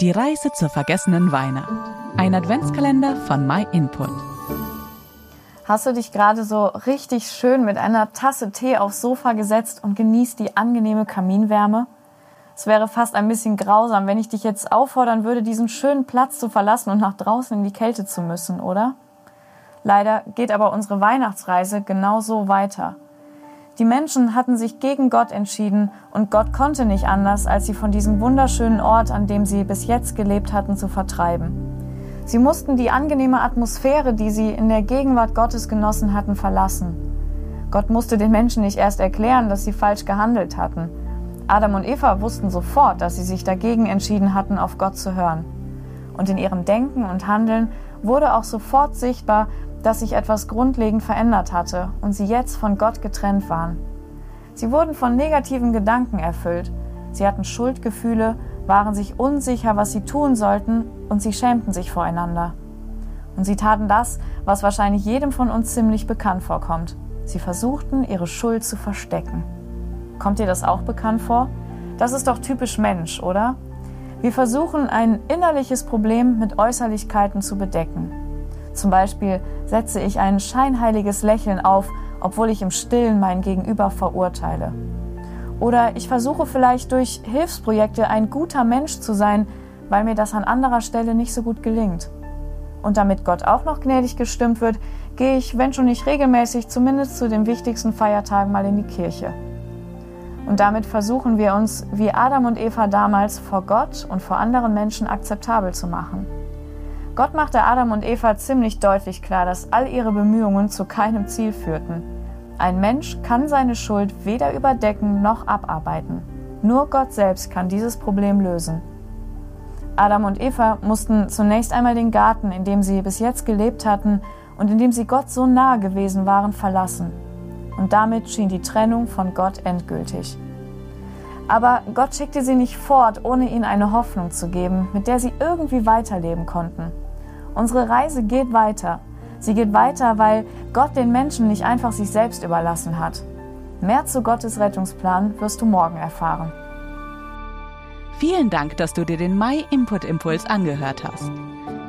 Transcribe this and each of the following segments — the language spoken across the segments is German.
Die Reise zur vergessenen Weihnacht. Ein Adventskalender von MyInput. Hast du dich gerade so richtig schön mit einer Tasse Tee aufs Sofa gesetzt und genießt die angenehme Kaminwärme? Es wäre fast ein bisschen grausam, wenn ich dich jetzt auffordern würde, diesen schönen Platz zu verlassen und nach draußen in die Kälte zu müssen, oder? Leider geht aber unsere Weihnachtsreise genau so weiter. Die Menschen hatten sich gegen Gott entschieden und Gott konnte nicht anders, als sie von diesem wunderschönen Ort, an dem sie bis jetzt gelebt hatten, zu vertreiben. Sie mussten die angenehme Atmosphäre, die sie in der Gegenwart Gottes genossen hatten, verlassen. Gott musste den Menschen nicht erst erklären, dass sie falsch gehandelt hatten. Adam und Eva wussten sofort, dass sie sich dagegen entschieden hatten, auf Gott zu hören. Und in ihrem Denken und Handeln wurde auch sofort sichtbar, dass sich etwas grundlegend verändert hatte und sie jetzt von Gott getrennt waren. Sie wurden von negativen Gedanken erfüllt. Sie hatten Schuldgefühle, waren sich unsicher, was sie tun sollten und sie schämten sich voreinander. Und sie taten das, was wahrscheinlich jedem von uns ziemlich bekannt vorkommt. Sie versuchten, ihre Schuld zu verstecken. Kommt dir das auch bekannt vor? Das ist doch typisch Mensch, oder? Wir versuchen, ein innerliches Problem mit Äußerlichkeiten zu bedecken. Zum Beispiel setze ich ein scheinheiliges Lächeln auf, obwohl ich im Stillen mein Gegenüber verurteile. Oder ich versuche vielleicht durch Hilfsprojekte ein guter Mensch zu sein, weil mir das an anderer Stelle nicht so gut gelingt. Und damit Gott auch noch gnädig gestimmt wird, gehe ich, wenn schon nicht regelmäßig, zumindest zu den wichtigsten Feiertagen mal in die Kirche. Und damit versuchen wir uns, wie Adam und Eva damals, vor Gott und vor anderen Menschen akzeptabel zu machen. Gott machte Adam und Eva ziemlich deutlich klar, dass all ihre Bemühungen zu keinem Ziel führten. Ein Mensch kann seine Schuld weder überdecken noch abarbeiten. Nur Gott selbst kann dieses Problem lösen. Adam und Eva mussten zunächst einmal den Garten, in dem sie bis jetzt gelebt hatten und in dem sie Gott so nahe gewesen waren, verlassen. Und damit schien die Trennung von Gott endgültig. Aber Gott schickte sie nicht fort, ohne ihnen eine Hoffnung zu geben, mit der sie irgendwie weiterleben konnten. Unsere Reise geht weiter. Sie geht weiter, weil Gott den Menschen nicht einfach sich selbst überlassen hat. Mehr zu Gottes Rettungsplan wirst du morgen erfahren. Vielen Dank, dass du dir den My Input Impuls angehört hast.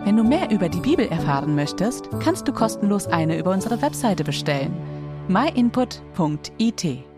Wenn du mehr über die Bibel erfahren möchtest, kannst du kostenlos eine über unsere Webseite bestellen. myinput.it